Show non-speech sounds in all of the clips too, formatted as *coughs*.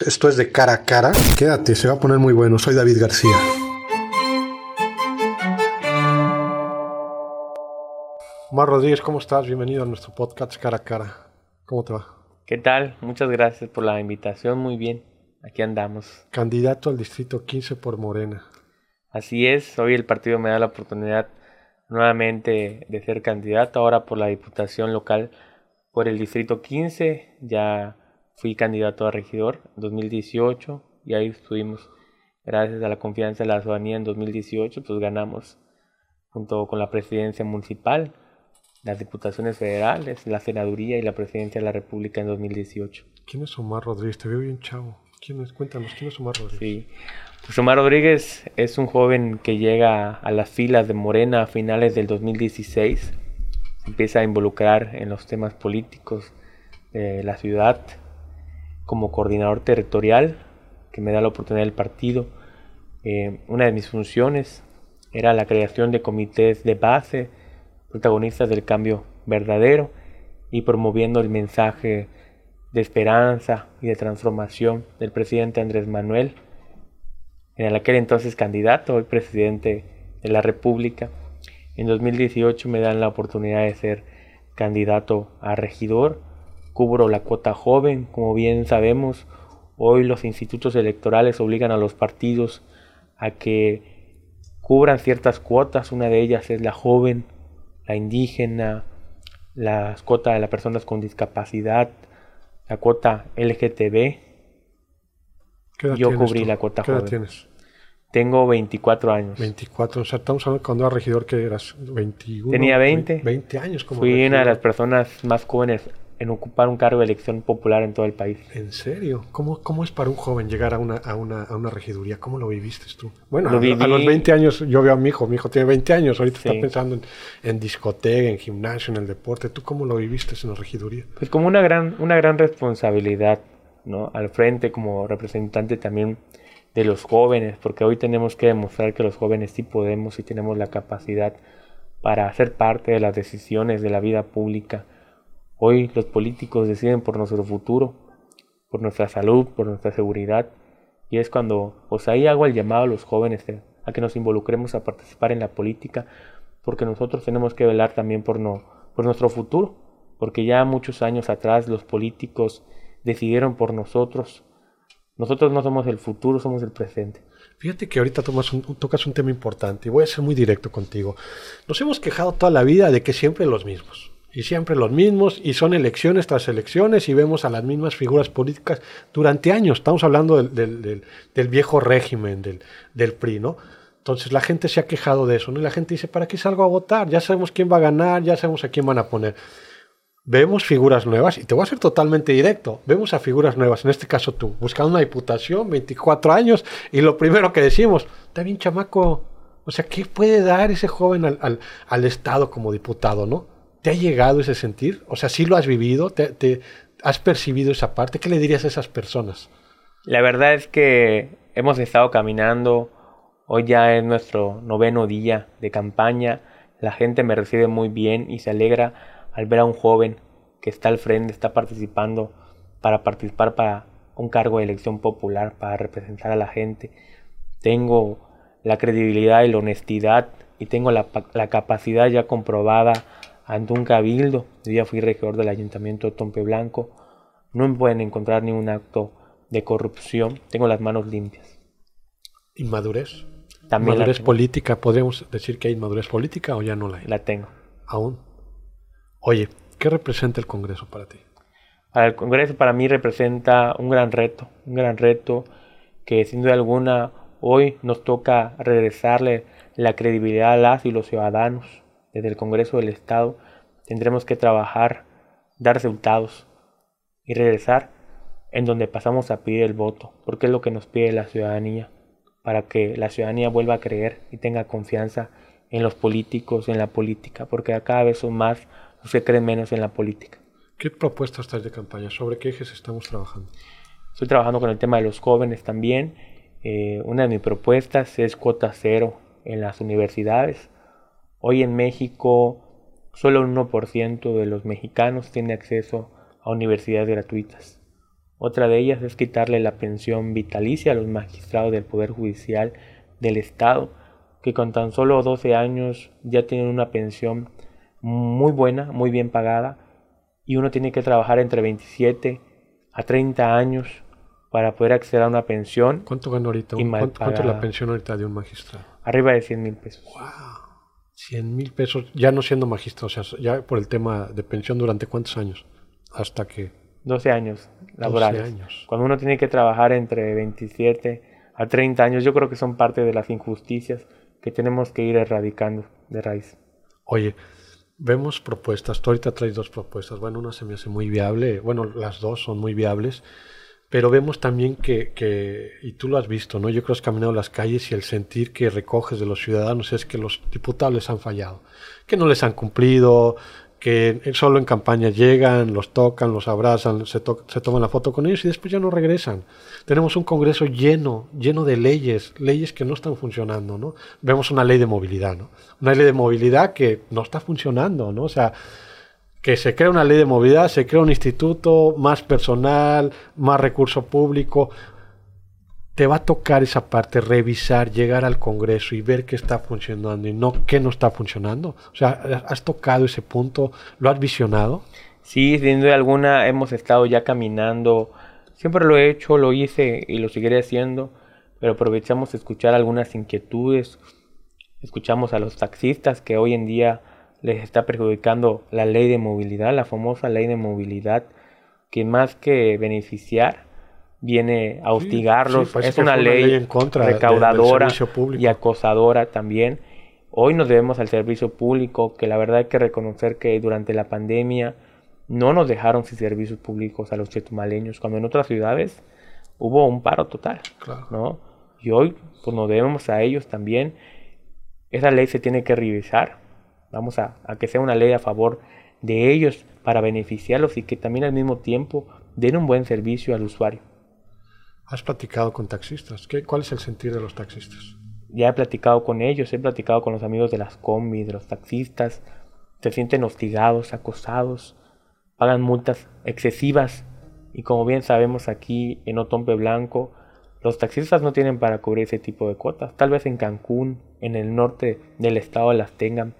Esto es de cara a cara. Quédate, se va a poner muy bueno. Soy David García. Omar Rodríguez, ¿cómo estás? Bienvenido a nuestro podcast Cara a Cara. ¿Cómo te va? ¿Qué tal? Muchas gracias por la invitación. Muy bien. Aquí andamos. Candidato al Distrito 15 por Morena. Así es. Hoy el partido me da la oportunidad nuevamente de ser candidato. Ahora por la Diputación Local por el Distrito 15. Ya fui candidato a regidor en 2018 y ahí estuvimos. Gracias a la confianza de la ciudadanía en 2018, pues ganamos junto con la presidencia municipal, las diputaciones federales, la senaduría y la presidencia de la República en 2018. ¿Quién es Omar Rodríguez? Te veo bien chavo. ¿Quién es? Cuéntanos, ¿quién es Omar Rodríguez? Sí, pues Omar Rodríguez es un joven que llega a las filas de Morena a finales del 2016. Empieza a involucrar en los temas políticos de la ciudad, como coordinador territorial, que me da la oportunidad del partido. Eh, una de mis funciones era la creación de comités de base, protagonistas del cambio verdadero y promoviendo el mensaje de esperanza y de transformación del presidente Andrés Manuel, en aquel entonces candidato, hoy presidente de la República. En 2018 me dan la oportunidad de ser candidato a regidor cubro la cuota joven, como bien sabemos, hoy los institutos electorales obligan a los partidos a que cubran ciertas cuotas, una de ellas es la joven, la indígena, la cuota de las personas con discapacidad, la cuota LGTB. Yo cubrí la cuota ¿Qué joven. edad tienes? Tengo 24 años. 24, o sea, estamos hablando cuando era regidor que eras 21. Tenía 20. 20 años como Fui una de las personas más jóvenes en ocupar un cargo de elección popular en todo el país. ¿En serio? ¿Cómo, ¿Cómo es para un joven llegar a una, a una, a una regiduría? ¿Cómo lo viviste tú? Bueno, Lo a, viví- a los 20 años yo veo a mi hijo, mi hijo tiene 20 años, ahorita Sí. está pensando en, en discoteca, en gimnasio, en el deporte. ¿Tú cómo lo viviste en la regiduría? Pues como una gran, una gran responsabilidad, ¿no? Al frente como representante también de los jóvenes, porque hoy tenemos que demostrar que los jóvenes sí podemos y tenemos la capacidad para ser parte de las decisiones de la vida pública. Hoy los políticos deciden por nuestro futuro, por nuestra salud, por nuestra seguridad, y es cuando, pues ahí hago el llamado a los jóvenes eh, a que nos involucremos a participar en la política, porque nosotros tenemos que velar también por, no, por nuestro futuro, porque ya muchos años atrás los políticos decidieron por nosotros. Nosotros no somos el futuro, somos el presente. Fíjate que ahorita tomas un- tocas un tema importante y voy a ser muy directo contigo. Nos hemos quejado toda la vida de que siempre los mismos. Y siempre los mismos, y son elecciones tras elecciones, y vemos a las mismas figuras políticas durante años. Estamos hablando del, del- viejo régimen, del, del PRI, ¿no? Entonces la gente se ha quejado de eso, ¿no? Y la gente dice, ¿para qué salgo a votar? Ya sabemos quién va a ganar, ya sabemos a quién van a poner. Vemos figuras nuevas, y te voy a ser totalmente directo, vemos a figuras nuevas, en este caso tú, buscando una diputación, 24 años, y lo primero que decimos, está bien chamaco, o sea, ¿qué puede dar ese joven al, al- al Estado como diputado, no? ¿Te ha llegado ese sentir? O sea, ¿sí lo has vivido? ¿Te, has percibido esa parte? ¿Qué le dirías a esas personas? La verdad es que hemos estado caminando, hoy ya es nuestro noveno día de campaña, la gente me recibe muy bien y se alegra al ver a un joven que está al frente, está participando para participar para un cargo de elección popular, para representar a la gente. Tengo la credibilidad y la honestidad y tengo la capacidad ya comprobada ante un cabildo. Yo ya fui regidor del ayuntamiento de Tompe Blanco. No me pueden encontrar ni un acto de corrupción. Tengo las manos limpias. ¿Inmadurez? También la ¿Madurez tengo. política? ¿Podríamos decir que hay inmadurez política o ya no la hay? La tengo. Aún. Oye, ¿qué representa el Congreso para ti? Para el Congreso para mí representa un gran reto, un gran reto que sin duda alguna hoy nos toca regresarle la credibilidad a las y los ciudadanos desde el Congreso del Estado. Tendremos que trabajar, dar resultados y regresar en donde pasamos a pedir el voto, porque es lo que nos pide la ciudadanía, para que la ciudadanía vuelva a creer y tenga confianza en los políticos, en la política, porque cada vez son más los que creen menos en la política. ¿Qué propuestas traes de campaña? ¿Sobre qué ejes estamos trabajando? Estoy trabajando con el tema de los jóvenes también. Eh, una de mis propuestas es cuota cero en las universidades. Hoy en México solo un 1% de los mexicanos tiene acceso a universidades gratuitas. Otra de ellas es quitarle la pensión vitalicia a los magistrados del Poder Judicial del Estado, que con tan solo 12 años ya tienen una pensión muy buena, muy bien pagada, y uno tiene que trabajar entre 27 a 30 años para poder acceder a una pensión. ¿Cuánto gana ahorita? ¿Cuánto, es la pensión ahorita de un magistrado? Arriba de 100 mil pesos. ¡Wow! 100 mil pesos, ya no siendo magistrado, o sea, ya por el tema de pensión, ¿durante cuántos años? Hasta que... 12 años laborales. 12 años. Cuando uno tiene que trabajar entre 27 a 30 años, yo creo que son parte de las injusticias que tenemos que ir erradicando de raíz. Oye, vemos propuestas, tú ahorita traes dos propuestas, bueno, una se me hace muy viable, bueno, las dos son muy viables, pero vemos también que, que, y tú lo has visto, ¿no? Yo creo que has caminado las calles y el sentir que recoges de los ciudadanos es que los diputados han fallado, que no les han cumplido, que solo en campaña llegan, los tocan, los abrazan, se, se, toman la foto con ellos y después ya no regresan. Tenemos un Congreso lleno, lleno de leyes, leyes que no están funcionando, ¿no? Vemos una ley de movilidad, ¿no? Una ley de movilidad que no está funcionando, ¿no? O sea, que se crea una ley de movilidad, se crea un instituto, más personal, más recurso público, te va a tocar esa parte, revisar, llegar al Congreso y ver qué está funcionando y no qué no está funcionando. O sea, ¿has tocado ese punto? ¿Lo has visionado? Sí, sin duda alguna hemos estado ya caminando. Siempre lo he hecho, lo hice y lo seguiré haciendo, pero aprovechamos escuchar algunas inquietudes. Escuchamos a los taxistas que hoy en día les está perjudicando la ley de movilidad, la famosa ley de movilidad, que más que beneficiar, viene a hostigarlos. Es una ley, en contra recaudadora y acosadora también. Hoy nos debemos al servicio público, que la verdad hay que reconocer que durante la pandemia no nos dejaron sin servicios públicos a los chetumaleños, cuando en otras ciudades hubo un paro total. ¿no? Y hoy pues, nos debemos a ellos también. Esa ley se tiene que revisar. Vamos a, a que sea una ley a favor de ellos para beneficiarlos y que también al mismo tiempo den un buen servicio al usuario. ¿Has platicado con taxistas? ¿Qué, ¿Cuál es el sentir de los taxistas? Ya he platicado con ellos, he platicado con los amigos de las combi, de los taxistas. Se sienten hostigados, acosados, pagan multas excesivas. Y como bien sabemos aquí en Otompe Blanco, los taxistas no tienen para cubrir ese tipo de cuotas. Tal vez en Cancún, en el norte del estado las tengan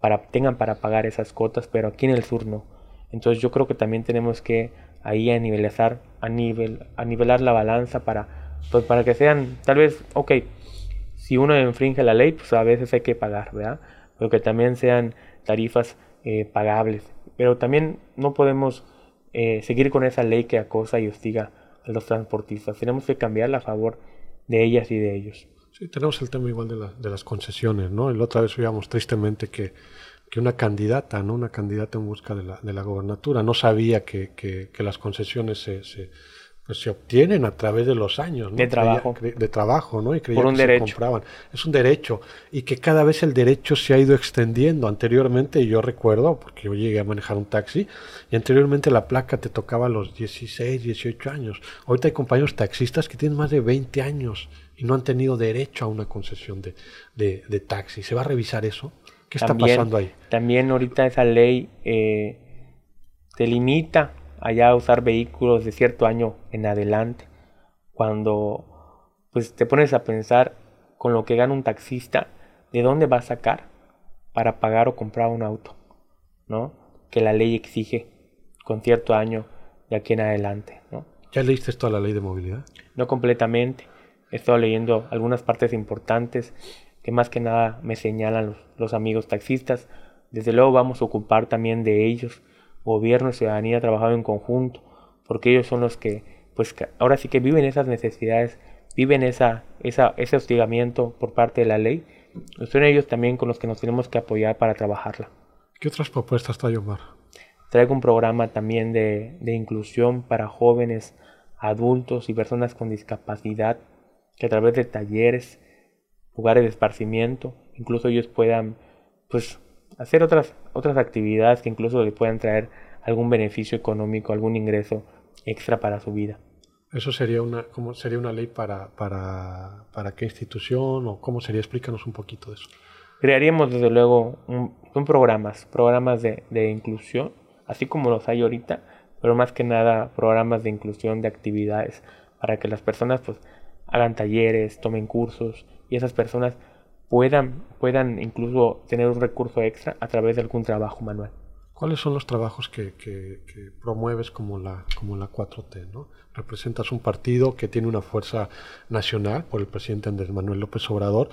para, tengan para pagar esas cuotas, pero aquí en el sur no. Entonces yo creo que también tenemos que ahí a nivelizar, a, nivel, a nivelar la balanza para, pues para que sean, tal vez, ok, si uno infringe la ley, pues a veces hay que pagar, ¿verdad? Pero que también sean tarifas eh, pagables. Pero también no podemos eh, seguir con esa ley que acosa y hostiga a los transportistas. Tenemos que cambiarla a favor de ellas y de ellos. Sí, tenemos el tema igual de, de las concesiones, ¿no? La otra vez veíamos tristemente que que una candidata, ¿no? Una candidata en busca de la, de la gobernatura. No sabía que, que, las concesiones se, se, pues se obtienen a través de los años, De trabajo. de trabajo, ¿no? Y creía Por un que derecho. se compraban. Es un derecho. Y que cada vez el derecho se ha ido extendiendo. Anteriormente, yo recuerdo, porque yo llegué a manejar un taxi, y anteriormente la placa te tocaba a los 16, 18 años. Ahorita hay compañeros taxistas que tienen más de 20 años y no han tenido derecho a una concesión de, de, de taxi. ¿Se va a revisar eso? ¿Qué está pasando ahí? También ahorita esa ley eh, te limita a ya usar vehículos de cierto año en adelante. Cuando pues te pones a pensar con lo que gana un taxista, ¿de dónde va a sacar para pagar o comprar un auto? ¿No? Que la ley exige con cierto año de aquí en adelante, ¿no? ¿Ya leíste toda la ley de movilidad? No completamente. He estado leyendo algunas partes importantes que más que nada me señalan los, amigos taxistas. Desde luego vamos a ocupar también de ellos, gobierno y ciudadanía trabajando en conjunto, porque ellos son los que, pues ahora sí que viven esas necesidades, viven esa, esa, ese hostigamiento por parte de la ley. Son ellos también con los que nos tenemos que apoyar para trabajarla. ¿Qué otras propuestas trae Omar? Traigo un programa también de, de inclusión para jóvenes, adultos y personas con discapacidad, que a través de talleres, lugares de esparcimiento, incluso ellos puedan pues hacer otras, otras actividades que incluso les puedan traer algún beneficio económico, algún ingreso extra para su vida. ¿Eso sería una, cómo sería una ley para, para, para qué institución o cómo sería? Explícanos un poquito de eso. Crearíamos desde luego un, programas, programas de, de inclusión, así como los hay ahorita, pero más que nada programas de inclusión de actividades para que las personas pues hagan talleres, tomen cursos y esas personas puedan, puedan incluso tener un recurso extra a través de algún trabajo manual. ¿Cuáles son los trabajos que, promueves como la, como la 4T? ¿no? Representas un partido que tiene una fuerza nacional por el presidente Andrés Manuel López Obrador.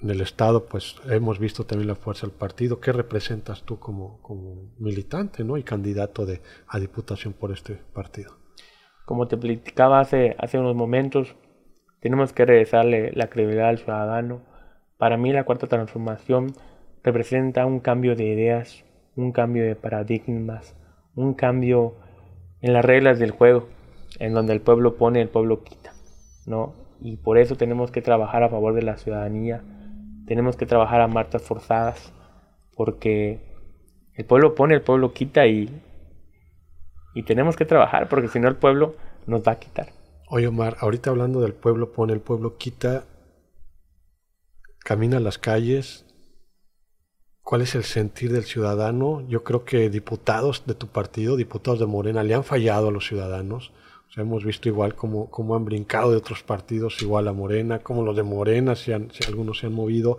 En el Estado, pues hemos visto también la fuerza del partido. ¿Qué representas tú como, como militante ¿no? y candidato de, a diputación por este partido? Como te platicaba hace, hace unos momentos, tenemos que regresarle la credibilidad al ciudadano. Para mí la cuarta transformación representa un cambio de ideas, un cambio de paradigmas, un cambio en las reglas del juego, en donde el pueblo pone, el pueblo quita, ¿no? Y por eso tenemos que trabajar a favor de la ciudadanía, tenemos que trabajar a marchas forzadas, porque el pueblo pone, el pueblo quita y, y tenemos que trabajar, porque si no el pueblo nos va a quitar. Oye Omar, ahorita hablando del pueblo pone, el pueblo quita, camina las calles, ¿Cuál es el sentir del ciudadano? Yo creo que diputados de tu partido, diputados de Morena, le han fallado a los ciudadanos. O sea, hemos visto igual cómo, cómo han brincado de otros partidos igual a Morena, cómo los de Morena, si, si algunos se han movido.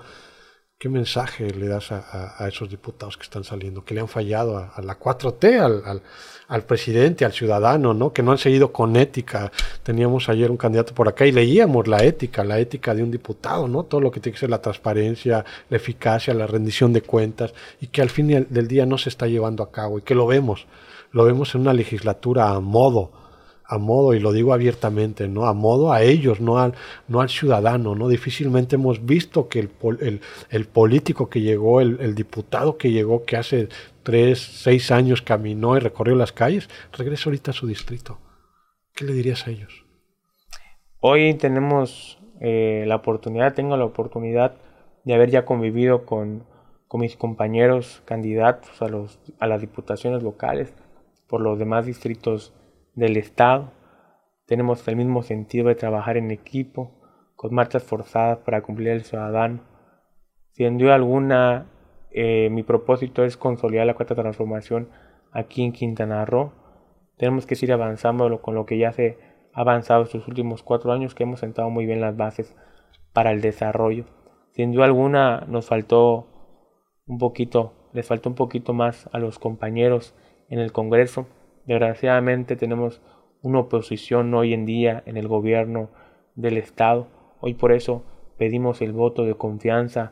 ¿Qué mensaje le das a, esos diputados que están saliendo, que le han fallado a, la 4T, al, al, presidente, al ciudadano, ¿no? que no han seguido con ética? Teníamos ayer un candidato por acá y leíamos la ética, la ética de un diputado, ¿no? todo lo que tiene que ser la transparencia, la eficacia, la rendición de cuentas, y que al fin del día no se está llevando a cabo, y que lo vemos, lo vemos en una legislatura a modo a modo, y lo digo abiertamente, ¿no? A modo a ellos, no al, no al ciudadano, ¿no? Difícilmente hemos visto que el, el, político que llegó, el, diputado que llegó, que hace tres, seis años caminó y recorrió las calles, regresa ahorita a su distrito. ¿Qué le dirías a ellos? Hoy tenemos eh, la oportunidad, tengo la oportunidad de haber ya convivido con, con mis compañeros candidatos a, los, a las diputaciones locales por los demás distritos del Estado. Tenemos el mismo sentido de trabajar en equipo, con marchas forzadas para cumplir el ciudadano. Sin duda alguna, eh, mi propósito es consolidar la cuarta transformación aquí en Quintana Roo. Tenemos que seguir avanzando con lo que ya se ha avanzado estos últimos cuatro años, que hemos sentado muy bien las bases para el desarrollo. Sin duda alguna, nos faltó un poquito, les faltó un poquito más a los compañeros en el Congreso Desgraciadamente tenemos una oposición hoy en día en el gobierno del Estado. Hoy por eso pedimos el voto de confianza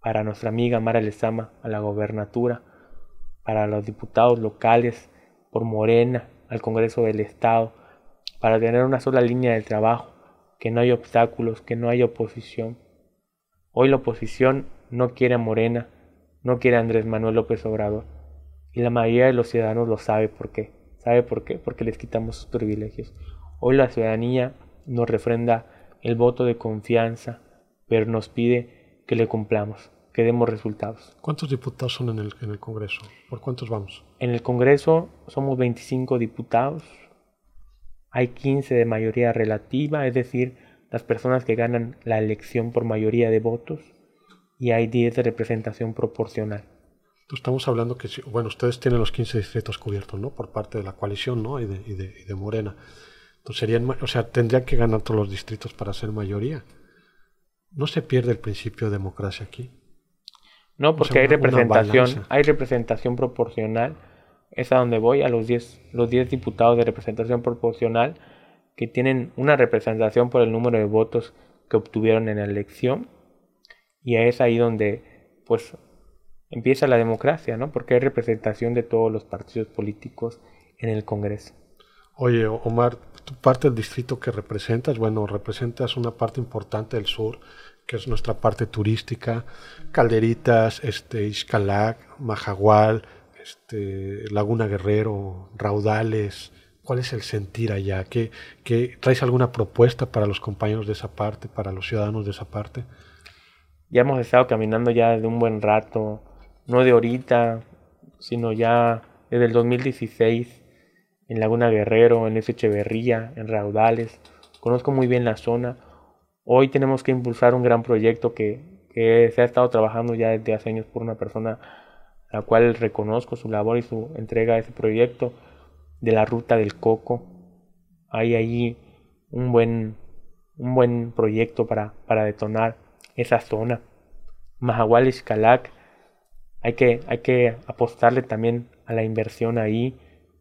para nuestra amiga Mara Lezama a la gobernatura, para los diputados locales por Morena al Congreso del Estado, para tener una sola línea de trabajo, que no hay obstáculos, que no hay oposición. Hoy la oposición no quiere a Morena, no quiere a Andrés Manuel López Obrador y la mayoría de los ciudadanos lo sabe por qué. ¿Sabe por qué? Porque les quitamos sus privilegios. Hoy la ciudadanía nos refrenda el voto de confianza, pero nos pide que le cumplamos, que demos resultados. ¿Cuántos diputados son en el, en el Congreso? ¿Por cuántos vamos? En el Congreso somos 25 diputados. Hay 15 de mayoría relativa, es decir, las personas que ganan la elección por mayoría de votos, y hay 10 de representación proporcional estamos hablando que, bueno, ustedes tienen los 15 distritos cubiertos, ¿no? Por parte de la coalición, ¿no? Y de, y de, Morena. Entonces serían, o sea, tendrían que ganar todos los distritos para ser mayoría. ¿No se pierde el principio de democracia aquí? No, porque hay representación, hay representación proporcional. Es a donde voy, a los 10 los diez diputados de representación proporcional que tienen una representación por el número de votos que obtuvieron en la elección. Y es ahí donde, pues, empieza la democracia, ¿no? Porque hay representación de todos los partidos políticos en el Congreso. Oye, Omar, tu parte del distrito que representas, bueno, representas una parte importante del sur, que es nuestra parte turística, Calderitas, este, Ixcalac, Majagual, este, Laguna Guerrero, Raudales. ¿Cuál es el sentir allá? ¿Qué, qué, ¿Traes alguna propuesta para los compañeros de esa parte, para los ciudadanos de esa parte? Ya hemos estado caminando ya desde un buen rato no de ahorita, sino ya desde el 2016 en Laguna Guerrero, en Echeverría, en Raudales. Conozco muy bien la zona. Hoy tenemos que impulsar un gran proyecto que, se ha estado trabajando ya desde hace años por una persona a la cual reconozco su labor y su entrega a ese proyecto. de la ruta del coco. Hay ahí un buen, un buen proyecto para, para detonar esa zona. Mahahual Xcalac, hay que, hay que apostarle también a la inversión ahí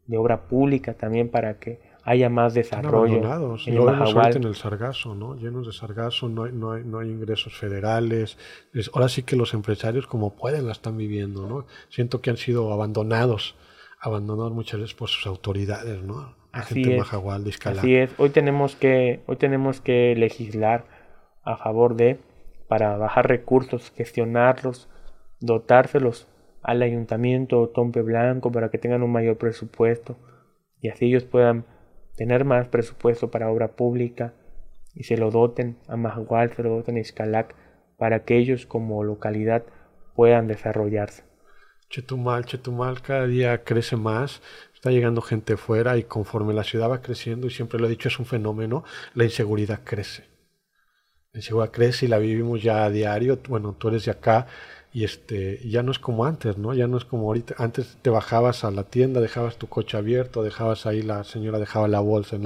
de obra pública también para que haya más desarrollo. En, el en el sargazo, ¿no? Llenos de sargazo, no hay, no hay, no hay ingresos federales. ahora sí que los empresarios como pueden la están viviendo, ¿no? Siento que han sido abandonados, abandonados muchas veces por sus autoridades, ¿no? La así gente es, de Así es. Hoy tenemos que, hoy tenemos que legislar a favor de, para bajar recursos, gestionarlos, dotárselos al ayuntamiento Tompe Blanco para que tengan un mayor presupuesto y así ellos puedan tener más presupuesto para obra pública y se lo doten a Mahahual, se lo doten a Xcalac para que ellos como localidad puedan desarrollarse. Chetumal, Chetumal cada día crece más, está llegando gente fuera y conforme la ciudad va creciendo, y siempre lo he dicho, es un fenómeno, la inseguridad crece. La inseguridad crece y la vivimos ya a diario. Bueno, tú eres de acá y este ya no es como antes, ¿no? Ya no es como ahorita. Antes te bajabas a la tienda, dejabas tu coche abierto, dejabas ahí la señora dejaba la bolsa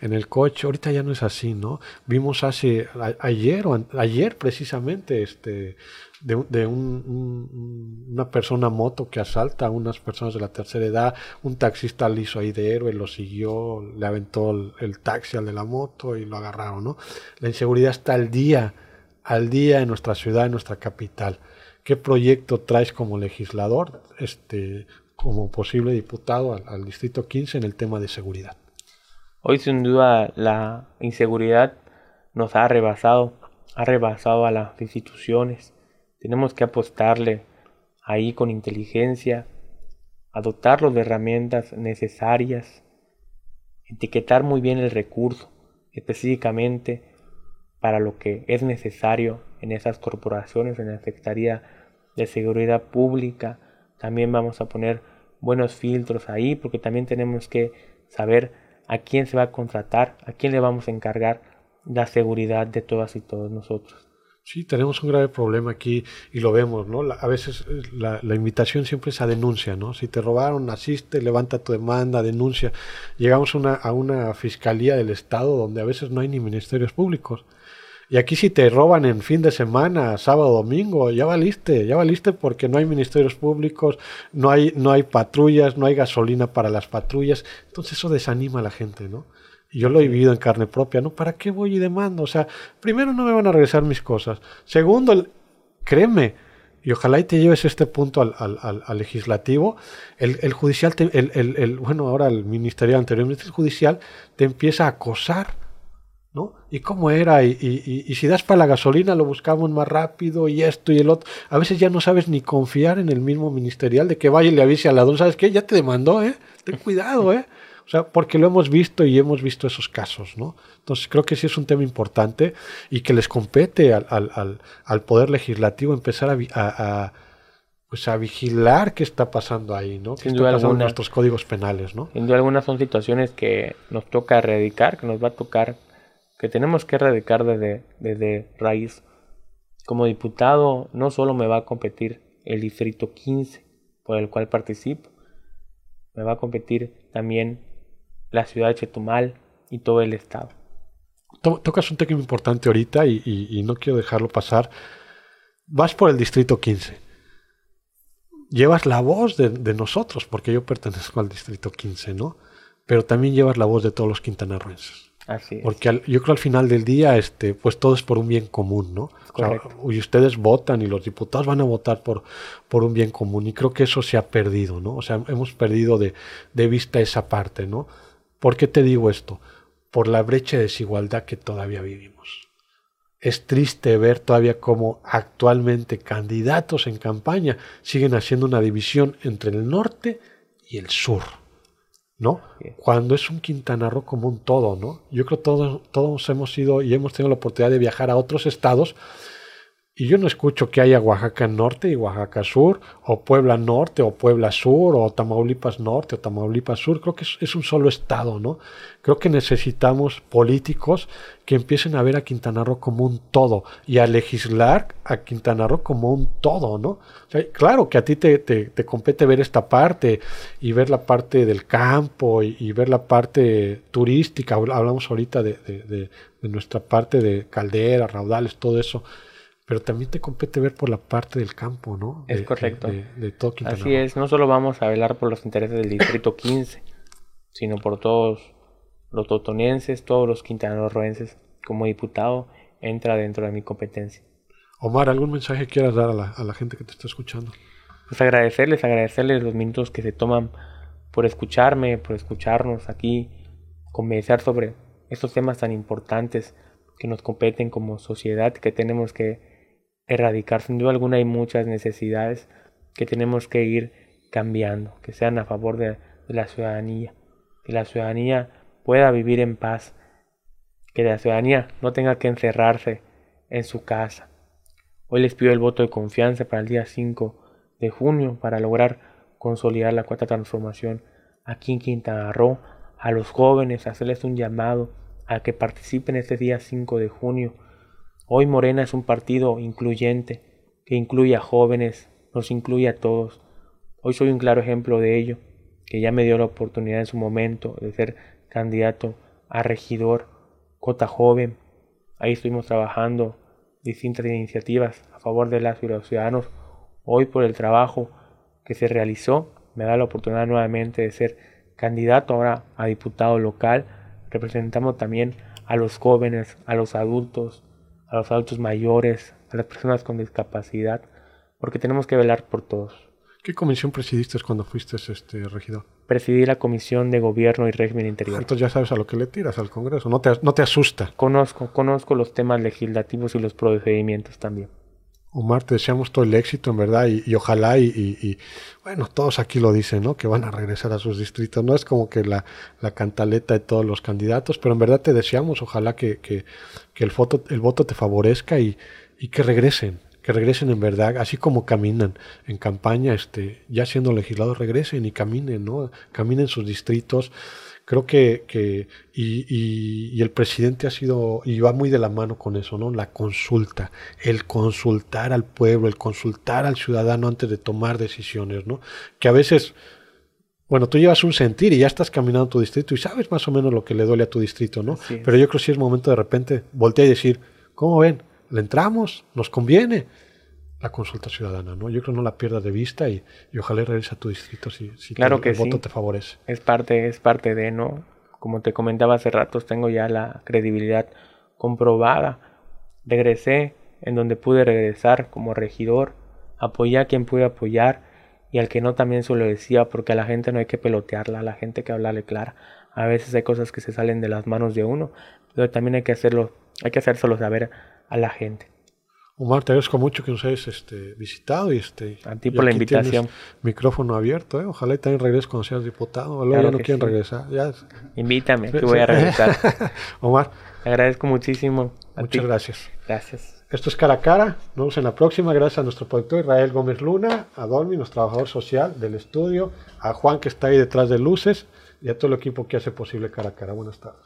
en, *laughs* el coche. Ahorita ya no es así, ¿no? Vimos hace ayer o ayer precisamente este de, una persona moto que asalta a unas personas de la tercera edad, un taxista le hizo ahí de héroe, lo siguió, le aventó el, el taxi al de la moto y lo agarraron, ¿no? La inseguridad está al día, al día en nuestra ciudad, en nuestra capital. ¿Qué proyecto traes como legislador, este, como posible diputado al, Distrito 15 en el tema de seguridad? Hoy sin duda la inseguridad nos ha rebasado, ha rebasado a las instituciones. Tenemos que apostarle ahí con inteligencia, a dotarlos de herramientas necesarias, etiquetar muy bien el recurso específicamente para lo que es necesario en esas corporaciones, en la Secretaría de Seguridad Pública. También vamos a poner buenos filtros ahí porque también tenemos que saber a quién se va a contratar, a quién le vamos a encargar la seguridad de todas y todos nosotros. Sí, tenemos un grave problema aquí y lo vemos, ¿no? a veces eh, la, invitación siempre es a denuncia, ¿no? Si te robaron, asiste, levanta tu demanda, denuncia. Llegamos a una fiscalía del Estado donde a veces no hay ni ministerios públicos. Y aquí si te roban en fin de semana, sábado, domingo, ya valiste, ya valiste porque no hay ministerios públicos, no hay, no hay patrullas, no hay gasolina para las patrullas. Entonces eso desanima a la gente, ¿no? Y yo lo he vivido en carne propia, ¿no? ¿Para qué voy y demando? O sea, primero no me van a regresar mis cosas. Segundo, créeme, y ojalá y te lleves este punto al, al, al, legislativo, el, el judicial, el, el, bueno, ahora el ministerial, anteriormente el judicial, te empieza a acosar ¿no? ¿Y cómo era? Y, y, si das para la gasolina lo buscamos más rápido y esto y el otro. A veces ya no sabes ni confiar en el mismo ministerial de que vaya y le avise al ladrón, ¿sabes qué? Ya te demandó, ¿eh? Ten cuidado, ¿eh? O sea, porque lo hemos visto y hemos visto esos casos, ¿no? Entonces creo que sí es un tema importante y que les compete al, al, al, Poder Legislativo empezar a, a, pues a vigilar qué está pasando ahí, ¿no? ¿Qué está pasando en nuestros códigos penales, ¿no? Sin duda algunas son situaciones que nos toca erradicar, que nos va a tocar que tenemos que erradicar desde, desde raíz. Como diputado no solo me va a competir el distrito 15 por el cual participo, me va a competir también la ciudad de Chetumal y todo el estado. Tocas un tema importante ahorita y, no quiero dejarlo pasar. Vas por el distrito 15. Llevas la voz de, nosotros, porque yo pertenezco al distrito 15, ¿no? Pero también llevas la voz de todos los quintanarroenses. Porque yo creo al final del día, este, pues todo es por un bien común, ¿no? y ustedes votan y los diputados van a votar por, por un bien común y creo que eso se ha perdido, ¿no? O sea, hemos perdido de, de vista esa parte, ¿no? ¿Por qué te digo esto? Por la brecha de desigualdad que todavía vivimos. Es triste ver todavía cómo actualmente candidatos en campaña siguen haciendo una división entre el norte y el sur. ¿No? Cuando es un Quintana Roo como un todo, ¿no? Yo creo que todos, todos hemos ido y hemos tenido la oportunidad de viajar a otros estados y yo no escucho que haya Oaxaca Norte y Oaxaca Sur, o Puebla Norte o Puebla Sur, o Tamaulipas Norte o Tamaulipas Sur. Creo que es, un solo estado, ¿no? Creo que necesitamos políticos que empiecen a ver a Quintana Roo como un todo y a legislar a Quintana Roo como un todo, ¿no? claro que a ti te, compete ver esta parte y ver la parte del campo y, ver la parte turística. Hablamos ahorita de, de nuestra parte de calderas, raudales, todo eso pero también te compete ver por la parte del campo, ¿no? Es correcto. De, todo Así es, no solo vamos a velar por los intereses del Distrito *coughs* 15, sino por todos los totonienses, todos los quintanarroenses. Como diputado, entra dentro de mi competencia. Omar, ¿algún mensaje quieras dar a la, a la gente que te está escuchando? Pues agradecerles, agradecerles los minutos que se toman por escucharme, por escucharnos aquí, conversar sobre estos temas tan importantes que nos competen como sociedad, que tenemos que erradicar. Sin duda alguna hay muchas necesidades que tenemos que ir cambiando, que sean a favor de, la ciudadanía, que la ciudadanía pueda vivir en paz, que la ciudadanía no tenga que encerrarse en su casa. Hoy les pido el voto de confianza para el día 5 de junio para lograr consolidar la cuarta transformación aquí en Quintana Roo, a los jóvenes, hacerles un llamado a que participen este día 5 de junio Hoy Morena es un partido incluyente, que incluye a jóvenes, nos incluye a todos. Hoy soy un claro ejemplo de ello, que ya me dio la oportunidad en su momento de ser candidato a regidor, cota joven. Ahí estuvimos trabajando distintas iniciativas a favor de las y los ciudadanos. Hoy por el trabajo que se realizó, me da la oportunidad nuevamente de ser candidato ahora a diputado local. Representamos también a los jóvenes, a los adultos, a los adultos mayores, a las personas con discapacidad, porque tenemos que velar por todos. ¿Qué comisión presidiste cuando fuiste este regidor? Presidí la Comisión de Gobierno y Régimen Interior. Entonces ya sabes a lo que le tiras al Congreso, no te, no te asusta. Conozco, conozco los temas legislativos y los procedimientos también. Omar, te deseamos todo el éxito, en verdad, y, ojalá, y, bueno, todos aquí lo dicen, ¿no? Que van a regresar a sus distritos. No es como que la, la cantaleta de todos los candidatos, pero en verdad te deseamos, ojalá que, que, el, voto, el voto te favorezca y, y, que regresen, que regresen en verdad, así como caminan en campaña, este, ya siendo legislados, regresen y caminen, ¿no? Caminen sus distritos creo que, que y, y, el presidente ha sido, y va muy de la mano con eso, ¿no? La consulta, el consultar al pueblo, el consultar al ciudadano antes de tomar decisiones, ¿no? Que a veces, bueno, tú llevas un sentir y ya estás caminando tu distrito y sabes más o menos lo que le duele a tu distrito, ¿no? Pero yo creo que sí es momento de repente voltear y decir, ¿cómo ven? ¿Le entramos? ¿Nos conviene? La consulta ciudadana, ¿no? Yo creo que no la pierdas de vista y, ojalá regrese a tu distrito si, si claro que el voto te favorece. Es parte, es parte de, ¿no? Como te comentaba hace rato, tengo ya la credibilidad comprobada. Regresé en donde pude regresar como regidor, apoyé a quien pude apoyar y al que no también se lo decía porque a la gente no hay que pelotearla, a la gente hay que hablarle clara. A veces hay cosas que se salen de las manos de uno, pero también hay que hacerlo, hay que hacérselo saber a la gente. Omar, te agradezco mucho que nos hayas este, visitado y este. A ti por la invitación. Micrófono abierto, ¿eh? Ojalá y también regreses cuando seas diputado. Luego ya no quieren regresar. Ya. Invítame, *laughs* que voy a regresar. *laughs* Omar. Te agradezco muchísimo. Muchas gracias. Gracias. Esto es Cara a Cara. Nos vemos en la próxima. Gracias a nuestro productor Israel Gómez Luna, a Dolmi, nuestro trabajador social del estudio, a Juan que está ahí detrás de luces y a todo el equipo que hace posible Cara a Cara. Buenas tardes.